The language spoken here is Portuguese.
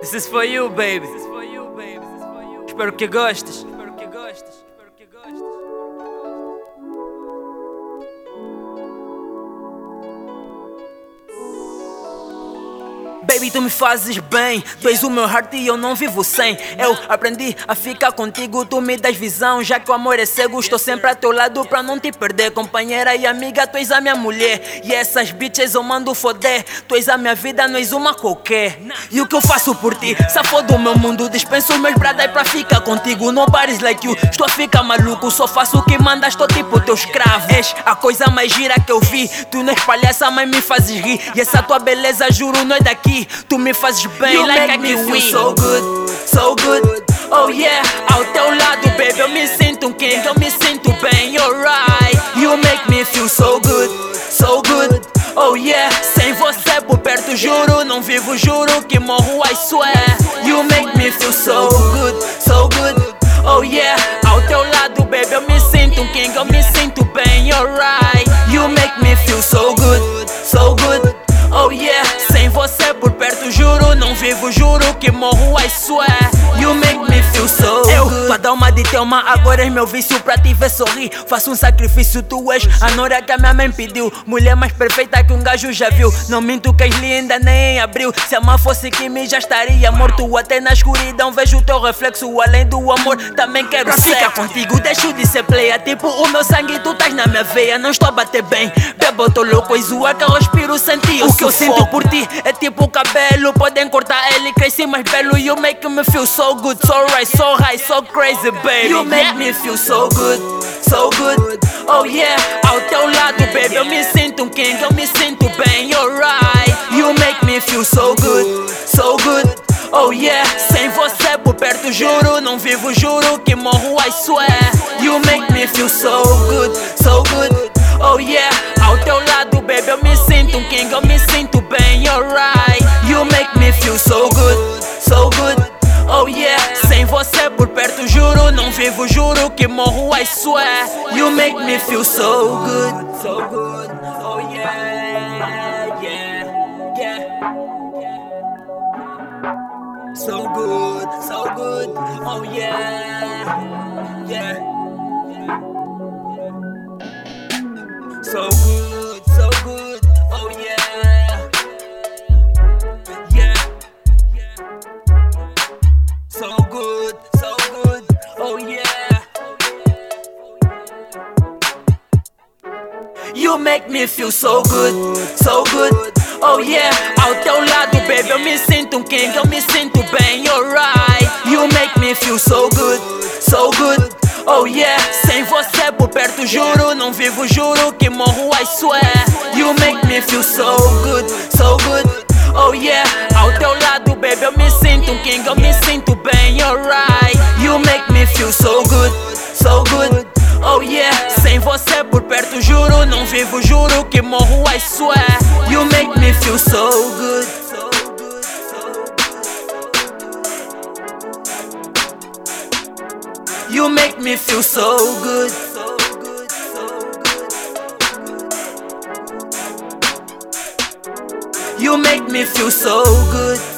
This is for you, baby. Espero que gostes. Baby, tu me fazes bem. Tu és o meu heart e eu não vivo sem. Eu aprendi a ficar contigo, tu me das visão. Já que o amor é cego, estou sempre a teu lado pra não te perder. Companheira e amiga, tu és a minha mulher. E essas bitches eu mando foder. Tu és a minha vida, não és uma qualquer. E o que eu faço por ti? Safou do meu mundo, dispenso meus bradas pra ficar contigo. Nobody's like you, estou a ficar maluco. Só faço o que mandas, estou tipo teu escravo. És a coisa mais gira que eu vi. Tu não és palhaça, mas me fazes rir. E essa tua beleza, juro, não é daqui. Tu me fazes bem, You like make me feel so good, so good. Oh yeah, ao teu lado, baby, eu me sinto um king, eu me sinto bem, alright. You make me feel so good, so good. Oh yeah, sem você por perto, juro, não vivo, juro que morro, I swear. You make me feel so good, so good. Oh yeah, ao teu lado, baby, eu me sinto um king, eu me sinto bem, alright. You make me feel so vivo, juro que morro, I swear. You make me feel so Eu, good. tua alma de Thelma, agora és meu vício pra te ver sorrir. Faço um sacrifício, tu és a nora que a minha mãe pediu. Mulher mais perfeita que um gajo já viu. Não minto que és linda nem em abril. Se amar fosse me já estaria morto. Até na escuridão vejo o teu reflexo. Além do amor, também quero Pra ser. ficar contigo, deixo de ser player. Tipo o meu sangue, tu estás na minha veia. Não estou a bater bem. Bebo, tô louco, és o ar que eu respiro, senti. O que eu sinto por ti é tipo o cabelo. Podem cortar ele, cresci mais belo. You make me feel so good, so right, so high, so crazy, baby. You make me feel so good, so good. Oh yeah, ao teu lado, baby, eu me sinto um king, eu me sinto bem, alright. You make me feel so good, so good. Oh yeah, sem você por perto, juro, não vivo, juro que morro, I swear. You make me feel so good, so good. Oh yeah, ao teu lado, baby, eu me sinto um king, eu me sinto bem, vivo, juro que morro, I swear. You make me feel so good. so good. Oh yeah, yeah, yeah. So good, so good. Oh yeah, yeah. You make me feel so good, so good. Oh yeah, ao teu lado, baby, eu me sinto um king, eu me sinto bem, alright. You make me feel so good, so good. Oh yeah, sem você por perto, juro, não vivo, juro que morro, I swear. You make me feel so good, so good. Oh yeah, ao teu lado, baby, eu me sinto um king, eu me sinto bem, alright. You você por perto, juro, não vivo, juro que morro, I swear. You make me feel so good. You make me feel so good. You make me feel so good.